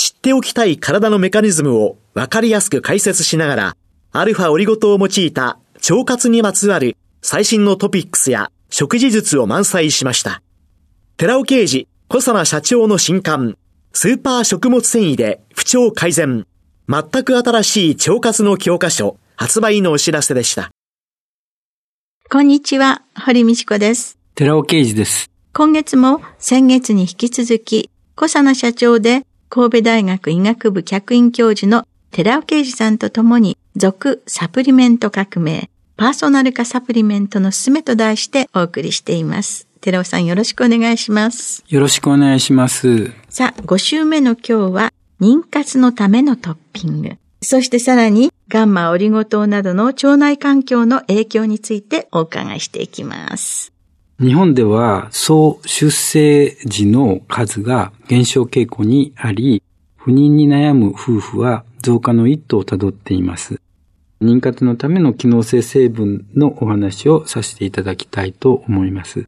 知っておきたい体のメカニズムを分かりやすく解説しながら、アルファオリゴ糖を用いた腸活にまつわる最新のトピックスや食事術を満載しました。寺尾刑事、小佐奈社長の新刊、スーパー食物繊維で不調改善、全く新しい腸活の教科書、発売のお知らせでした。こんにちは、堀道子です。寺尾啓二です。今月も先月に引き続き、小佐奈社長で神戸大学医学部客員教授の寺尾啓二さんと共に、続サプリメント革命、パーソナル化サプリメントのすすめと題してお送りしています。寺尾さんよろしくお願いします。よろしくお願いします。さあ、5週目の今日は、妊活のためのトッピング。そしてさらに、ガンマオリゴ糖などの腸内環境の影響についてお伺いしていきます。日本では、総出生時の数が減少傾向にあり、不妊に悩む夫婦は増加の一途をたどっています。妊活のための機能性成分のお話をさせていただきたいと思います。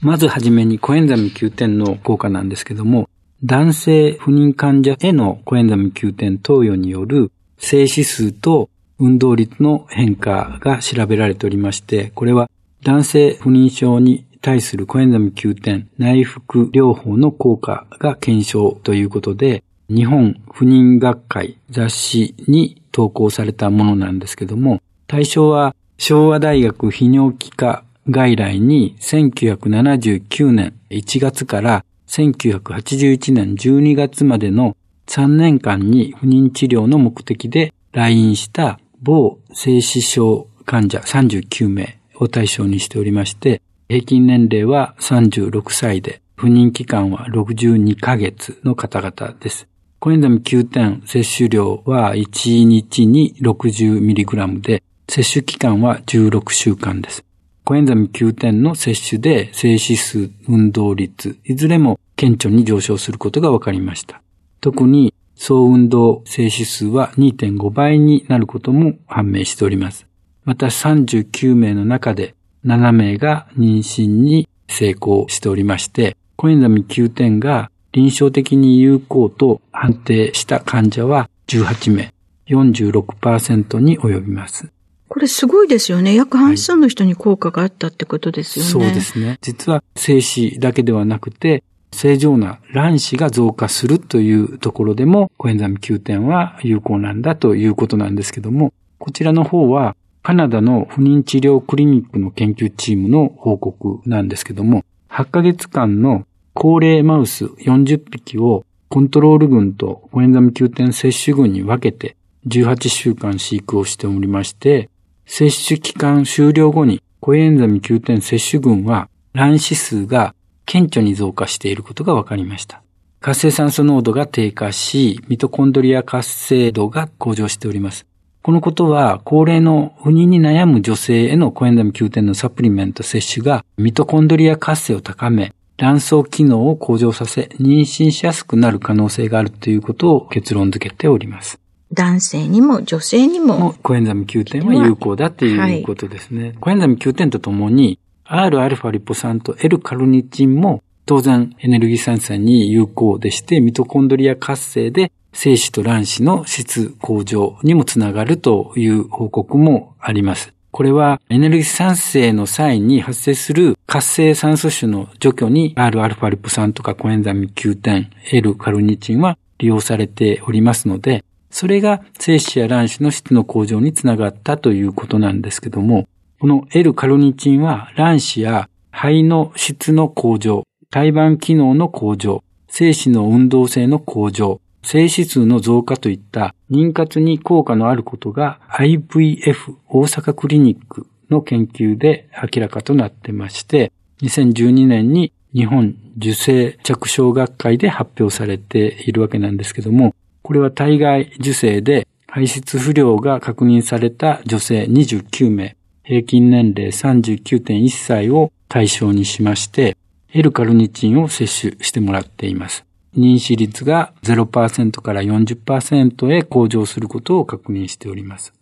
まずはじめにコエンザミ Q10 の効果なんですけども、男性不妊患者へのコエンザミ Q10 投与による静止数と運動率の変化が調べられておりまして、これは男性不妊症に対するコエンザミ Q10 内服療法の効果が検証ということで、日本不妊学会雑誌に投稿されたものなんですけども、対象は昭和大学泌尿器科外来に1979年1月から1981年12月までの3年間に不妊治療の目的で来院した某精子症患者39名。を対象にしておりまして、平均年齢は36歳で、不妊期間は62ヶ月の方々です。コエンザミ9点摂取量は1日に 60mg で、摂取期間は16週間です。コエンザミ9点の摂取で静止数、運動率、いずれも顕著に上昇することが分かりました。特に総運動静止数は2.5倍になることも判明しております。また39名の中で7名が妊娠に成功しておりまして、コエンザミ9点が臨床的に有効と判定した患者は18名、46%に及びます。これすごいですよね。約半数の人に効果があったってことですよね。はい、そうですね。実は精子だけではなくて、正常な卵子が増加するというところでも、コエンザミ Q 点は有効なんだということなんですけども、こちらの方はカナダの不妊治療クリニックの研究チームの報告なんですけども、8ヶ月間の高齢マウス40匹をコントロール群とコエンザミ Q 点摂取群に分けて18週間飼育をしておりまして、接種期間終了後にコエンザミ9点接種群は卵子数が顕著に増加していることが分かりました。活性酸素濃度が低下し、ミトコンドリア活性度が向上しております。このことは、高齢の不妊に悩む女性へのコエンザミ9点のサプリメント摂取がミトコンドリア活性を高め、卵巣機能を向上させ、妊娠しやすくなる可能性があるということを結論付けております。男性にも女性にも。コエンザミ Q 点は有効だっていうことですね。はい、コエンザミ Q 点とともに、Rα リポ酸と L カルニチンも当然エネルギー産産に有効でして、ミトコンドリア活性で精子と卵子の質向上にもつながるという報告もあります。これはエネルギー産生の際に発生する活性酸素種の除去に Rα リポ酸とかコエンザミ Q10、L カルニチンは利用されておりますので、それが精子や卵子の質の向上につながったということなんですけども、この L カルニチンは卵子や肺の質の向上、胎盤機能の向上、精子の運動性の向上、精子数の増加といった妊活に効果のあることが IVF 大阪クリニックの研究で明らかとなってまして、2012年に日本受精着床学会で発表されているわけなんですけども、これは体外受精で排出不良が確認された女性29名、平均年齢39.1歳を対象にしまして、L カルニチンを摂取してもらっています。妊娠率が0%から40%へ向上することを確認しております。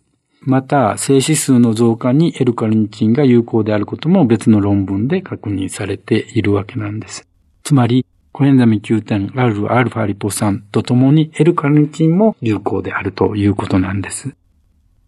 また、静止数の増加に L カルニチンが有効であることも別の論文で確認されているわけなんです。つまり、コエンザミ Q10R リポ酸とともに L カルニチンも有効であるということなんです。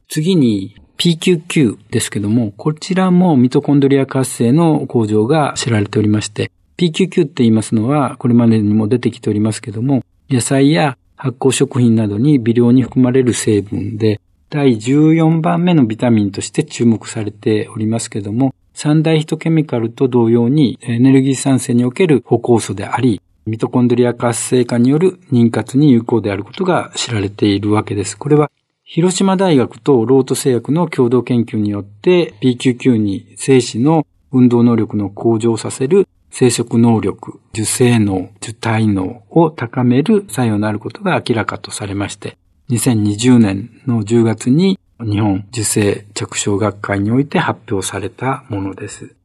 次に PQQ ですけども、こちらもミトコンドリア活性の向上が知られておりまして、PQQ って言いますのは、これまでにも出てきておりますけども、野菜や発酵食品などに微量に含まれる成分で、第14番目のビタミンとして注目されておりますけども、三大ヒトケミカルと同様にエネルギー産生における歩酵素であり、ミトコンドリア活性化による妊活に有効であることが知られているわけです。これは広島大学とロート製薬の共同研究によって PQQ に精子の運動能力の向上させる生殖能力、受精能、受体能を高める作用のあることが明らかとされまして、2020年の10月に日本受精着床学会において発表されたものです。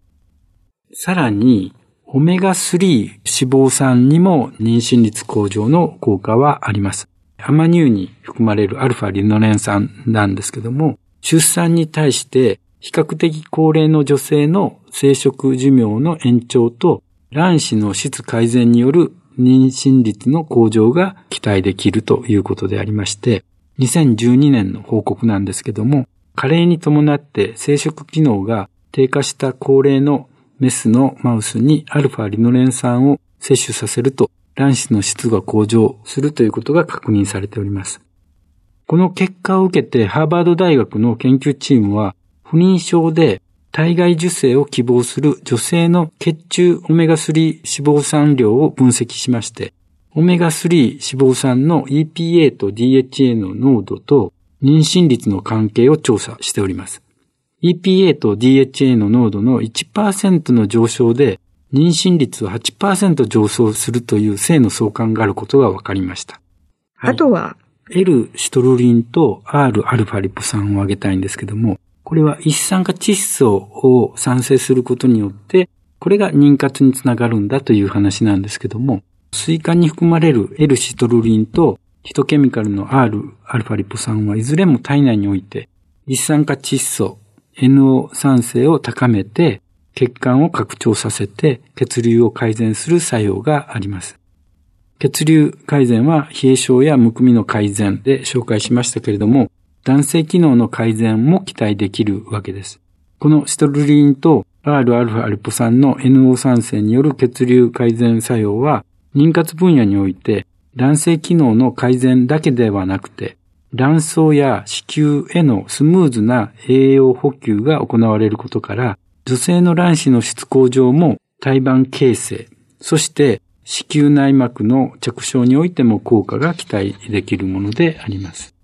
さらに、オメガ3脂肪酸にも妊娠率向上の効果はあります。アマニ油に含まれるアルファリノレン酸なんですけども、出産に対して比較的高齢の女性の生殖寿命の延長と卵子の質改善による妊娠率の向上が期待できるということでありまして、2012年の報告なんですけども、加齢に伴って生殖機能が低下した高齢のメスのマウスにアルファリノレン酸を摂取させると卵子の質が向上するということが確認されております。この結果を受けてハーバード大学の研究チームは不妊症で体外受精を希望する女性の血中オメガ3脂肪酸量を分析しまして、オメガ3脂肪酸の EPA と DHA の濃度と妊娠率の関係を調査しております。EPA と DHA の濃度の1%の上昇で妊娠率は8%上昇するという性の相関があることが分かりました。はい、あとは？L シトルリンと R アルファリポ酸を挙げたいんですけども、これは一酸化窒素を産生することによって、これが妊活につながるんだという話なんですけども、スイカに含まれる L シトルリンとヒトケミカルの R アルファリポ酸はいずれも体内において一酸化窒素 NO 酸性を高めて血管を拡張させて血流を改善する作用があります。血流改善は冷え症やむくみの改善で紹介しましたけれども、男性機能の改善も期待できるわけです。このシトルリンと Rα アルポ酸の NO 酸性による血流改善作用は、妊活分野において男性機能の改善だけではなくて、卵巣や子宮へのスムーズな栄養補給が行われることから、女性の卵子の質向上も胎盤形成、そして子宮内膜の着床においても効果が期待できるものであります。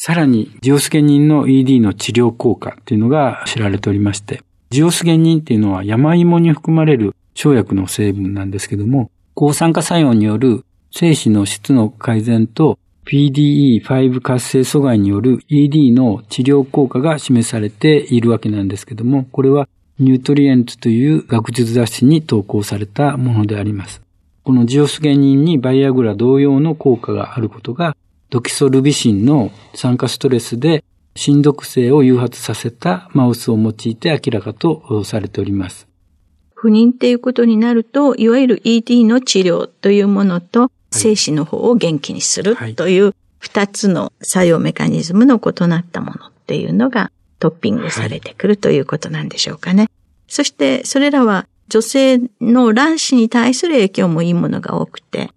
さらに、ジオスゲニンの ED の治療効果というのが知られておりまして、ジオスゲニンっていうのは山芋に含まれる生薬の成分なんですけども、抗酸化作用による精子の質の改善と PDE5 活性阻害による ED の治療効果が示されているわけなんですけども、これはニュートリエントという学術雑誌に投稿されたものであります。このジオスゲニンにバイアグラ同様の効果があることがドキソルビシンの酸化ストレスで心毒性を誘発させたマウスを用いて明らかとされております。不妊っていうことになると、いわゆる ED の治療というものと、精子の方を元気にするという二つの作用メカニズムの異なったものっていうのがトッピングされてくるということなんでしょうかね。そしてそれらは女性の卵子に対する影響もいいものが多くて、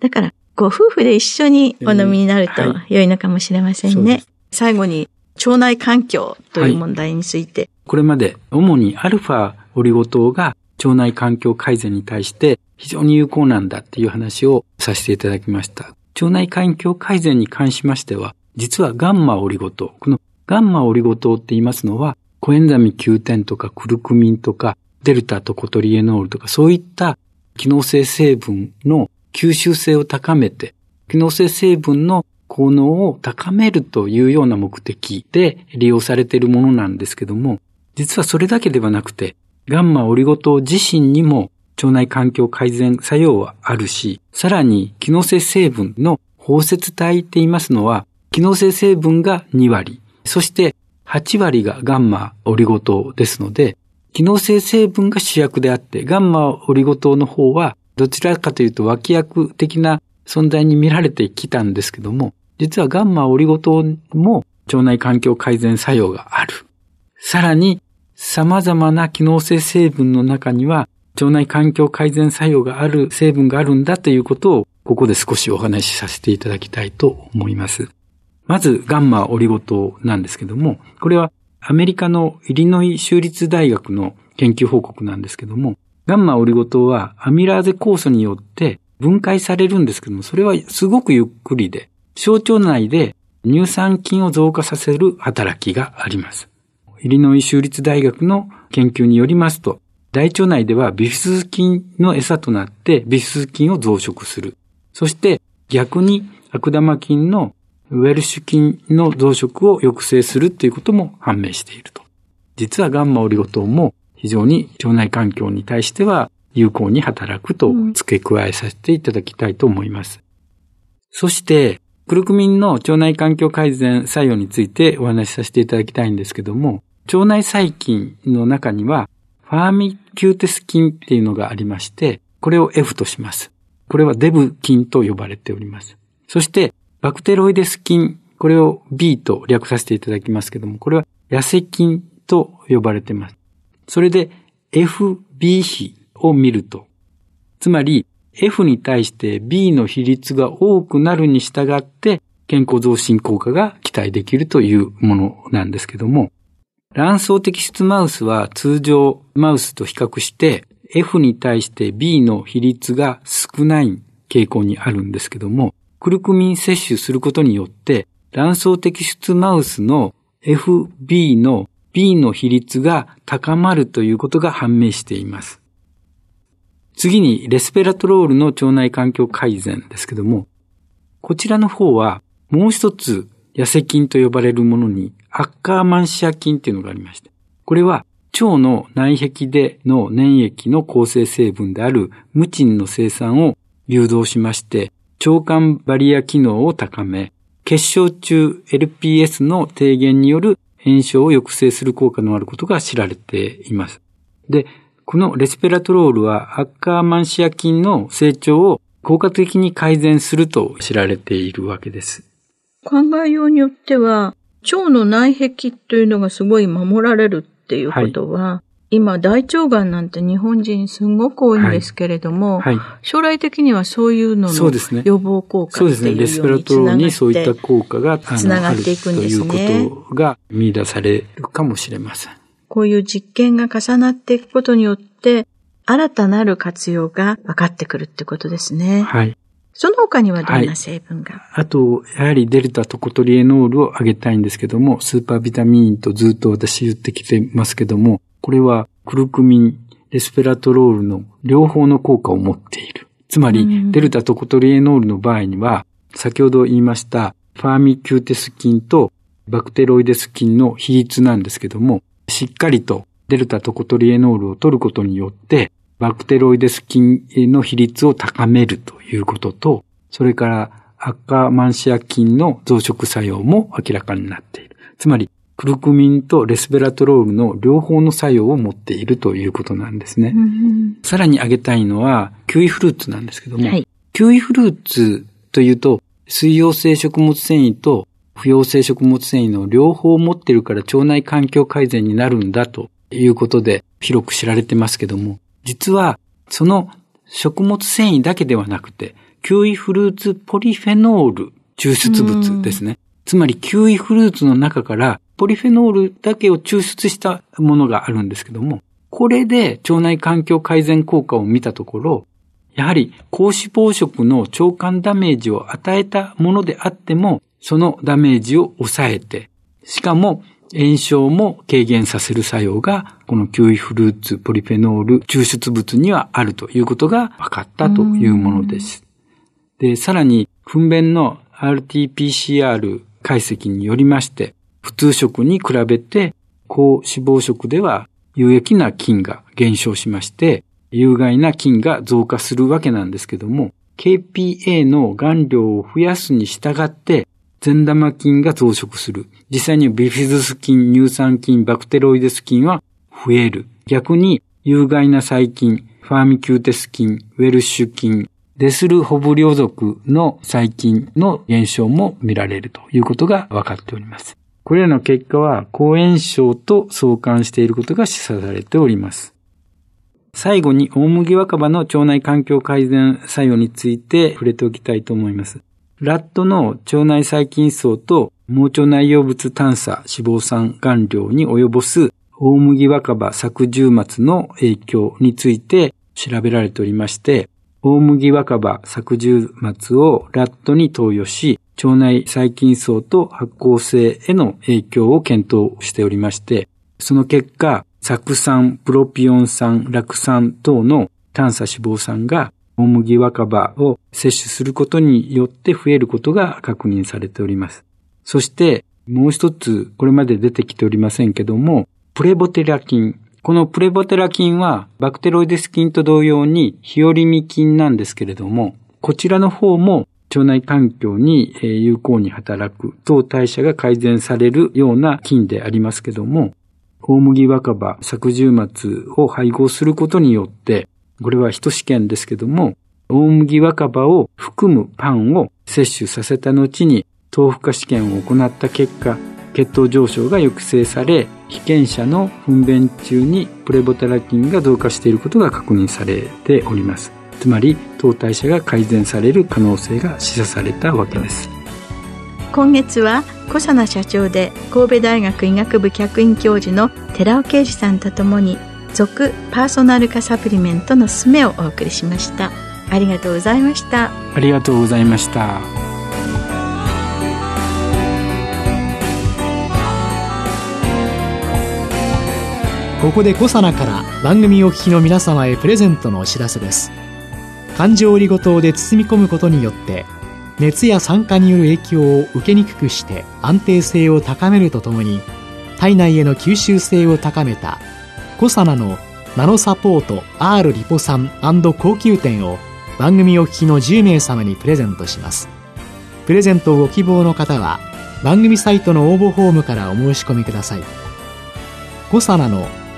だからご夫婦で一緒にお飲みになると良いのかもしれませんね。最後に、腸内環境という問題について。はい、これまで主にアルファオリゴ糖が腸内環境改善に対して非常に有効なんだっていう話をさせていただきました。腸内環境改善に関しましては、実はガンマオリゴ糖。このガンマオリゴ糖って言いますのは、コエンザミ Q10 とかクルクミンとかデルタとコトリエノールとかそういった機能性成分の吸収性を高めて、機能性成分の効能を高めるというような目的で利用されているものなんですけども、実はそれだけではなくて、ガンマオリゴ糖自身にも腸内環境改善作用はあるし、さらに機能性成分の包摂体って言いますのは、機能性成分が2割、そして8割がガンマオリゴ糖ですので、機能性成分が主役であって、ガンマオリゴ糖の方はどちらかというと脇役的な存在に見られてきたんですけども、実はガンマオリゴ糖も腸内環境改善作用がある。さらに、様々な機能性成分の中には腸内環境改善作用がある成分があるんだということをここで少しお話しさせていただきたいと思います。まず、ガンマオリゴ糖なんですけども、これはアメリカのイリノイ州立大学の研究報告なんですけども、ガンマオリゴ糖はアミラーゼ酵素によって分解されるんですけども、それはすごくゆっくりで、小腸内で乳酸菌を増加させる働きがあります。イリノイ州立大学の研究によりますと、大腸内ではビフィズス菌の餌となってビフィズス菌を増殖する。そして逆に悪玉菌のウェルシュ菌の増殖を抑制するということも判明していると。実はガンマオリゴ糖も非常に腸内環境に対しては有効に働くと付け加えさせていただきたいと思います。そして、クルクミンの腸内環境改善作用についてお話しさせていただきたいんですけども、腸内細菌の中にはファーミキューテス菌っていうのがありまして、これを F とします。これはデブ菌と呼ばれております。そして、バクテロイデス菌、これを B と略させていただきますけども、これは痩せ菌と呼ばれています。それで FB 比を見ると、つまり F に対して B の比率が多くなるに従って健康増進効果が期待できるというものなんですけども、卵巣摘出マウスは通常マウスと比較して F に対して B の比率が少ない傾向にあるんですけども、クルクミン摂取することによって卵巣摘出マウスの FB の B の比率が高まるということが判明しています。次に、レスペラトロールの腸内環境改善ですけども、こちらの方はもう一つ痩せ菌と呼ばれるものにアッカーマンシア菌っていうのがありまして、これは腸の内壁での粘液の構成成分であるムチンの生産を誘導しまして、腸管バリア機能を高め、結晶中 LPS の低減による炎症を抑制する効果のあることが知られています。で、このレスペラトロールはアッカーマンシア菌の成長を効果的に改善すると知られているわけです。考えようによっては、腸の内壁というのがすごい守られるっていうことは、はい、今大腸がんなんて日本人すごく多いんですけれども、はいはい、将来的にはそういうのの予防効果っていうそうですね。レスペラトロにそういった効果がつながっていくんですね。ということが見出されるかもしれません。こういう実験が重なっていくことによって、新たなる活用が分かってくるってことですね。はい。その他にはどんな成分が、はい、あと、やはりデルタトコトリエノールを挙げたいんですけども、スーパービタミンとずっと私言ってきてますけども、これはクルクミン、レスベラトロールの両方の効果を持っている。つまり、デルタトコトリエノールの場合には、先ほど言いましたファーミキューテス菌とバクテロイデス菌の比率なんですけども、しっかりとデルタトコトリエノールを取ることによって、バクテロイデス菌の比率を高めるということと、それからアッカーマンシア菌の増殖作用も明らかになっている。つまり、クルクミンとレスベラトロールの両方の作用を持っているということなんですね。さらに挙げたいのは、キウイフルーツなんですけども、はい、キウイフルーツというと、水溶性食物繊維と不溶性食物繊維の両方を持っているから腸内環境改善になるんだということで広く知られてますけども、実は、その食物繊維だけではなくて、キウイフルーツポリフェノール抽出物ですね。つまりキウイフルーツの中からポリフェノールだけを抽出したものがあるんですけども、これで腸内環境改善効果を見たところ、やはり高脂肪食の腸管ダメージを与えたものであっても、そのダメージを抑えて、しかも炎症も軽減させる作用が、このキウイフルーツポリフェノール抽出物にはあるということが分かったというものです。で、さらに、糞便の RT-PCR 解析によりまして、普通食に比べて高脂肪食では有益な菌が減少しまして、有害な菌が増加するわけなんですけども、KPA の含量を増やすに従って、善玉菌が増殖する。実際にビフィズス菌、乳酸菌、バクテロイデス菌は増える。逆に有害な細菌、ファーミキューテス菌、ウェルシュ菌、デスルホビブリオ属の細菌の減少も見られるということが分かっております。これらの結果は抗炎症と相関していることが示唆されております。最後に大麦若葉の腸内環境改善作用について触れておきたいと思います。ラットの腸内細菌層と盲腸内容物炭鎖脂肪酸含量に及ぼす大麦若葉搾重末の影響について調べられておりまして、大麦若葉搾重末をラットに投与し、腸内細菌層と発酵性への影響を検討しておりまして、その結果、酢酸、プロピオン酸、酪酸等の炭鎖脂肪酸が大麦若葉を摂取することによって増えることが確認されております。そして、もう一つ、これまで出てきておりませんけども、プレボテラ菌。このプレボテラ菌は、バクテロイデス菌と同様に、ヒオリミ菌なんですけれども、こちらの方も腸内環境に有効に働く、糖代謝が改善されるような菌でありますけども、大麦若葉、搾重末を配合することによって、これは一試験ですけども、大麦若葉を含むパンを摂取させた後に豆腐化試験を行った結果、血糖上昇が抑制され、被験者の糞便中にプレボタラ菌が増加していることが確認されております。つまり、糖代謝が改善される可能性が示唆されたわけです。今月は小佐奈社長で神戸大学医学部客員教授の寺尾啓二さんとともに続パーソナル化サプリメントのすめをお送りしました。ありがとうございました。ありがとうございました。ここでコサナから番組お聞きの皆様へプレゼントのお知らせです環状オリゴ糖で包み込むことによって熱や酸化による影響を受けにくくして安定性を高めるとともに体内への吸収性を高めたコサナのナノサポート R リポ酸高級店を番組お聞きの10名様にプレゼントします。プレゼントをご希望の方は番組サイトの応募フォームからお申し込みください。コサナの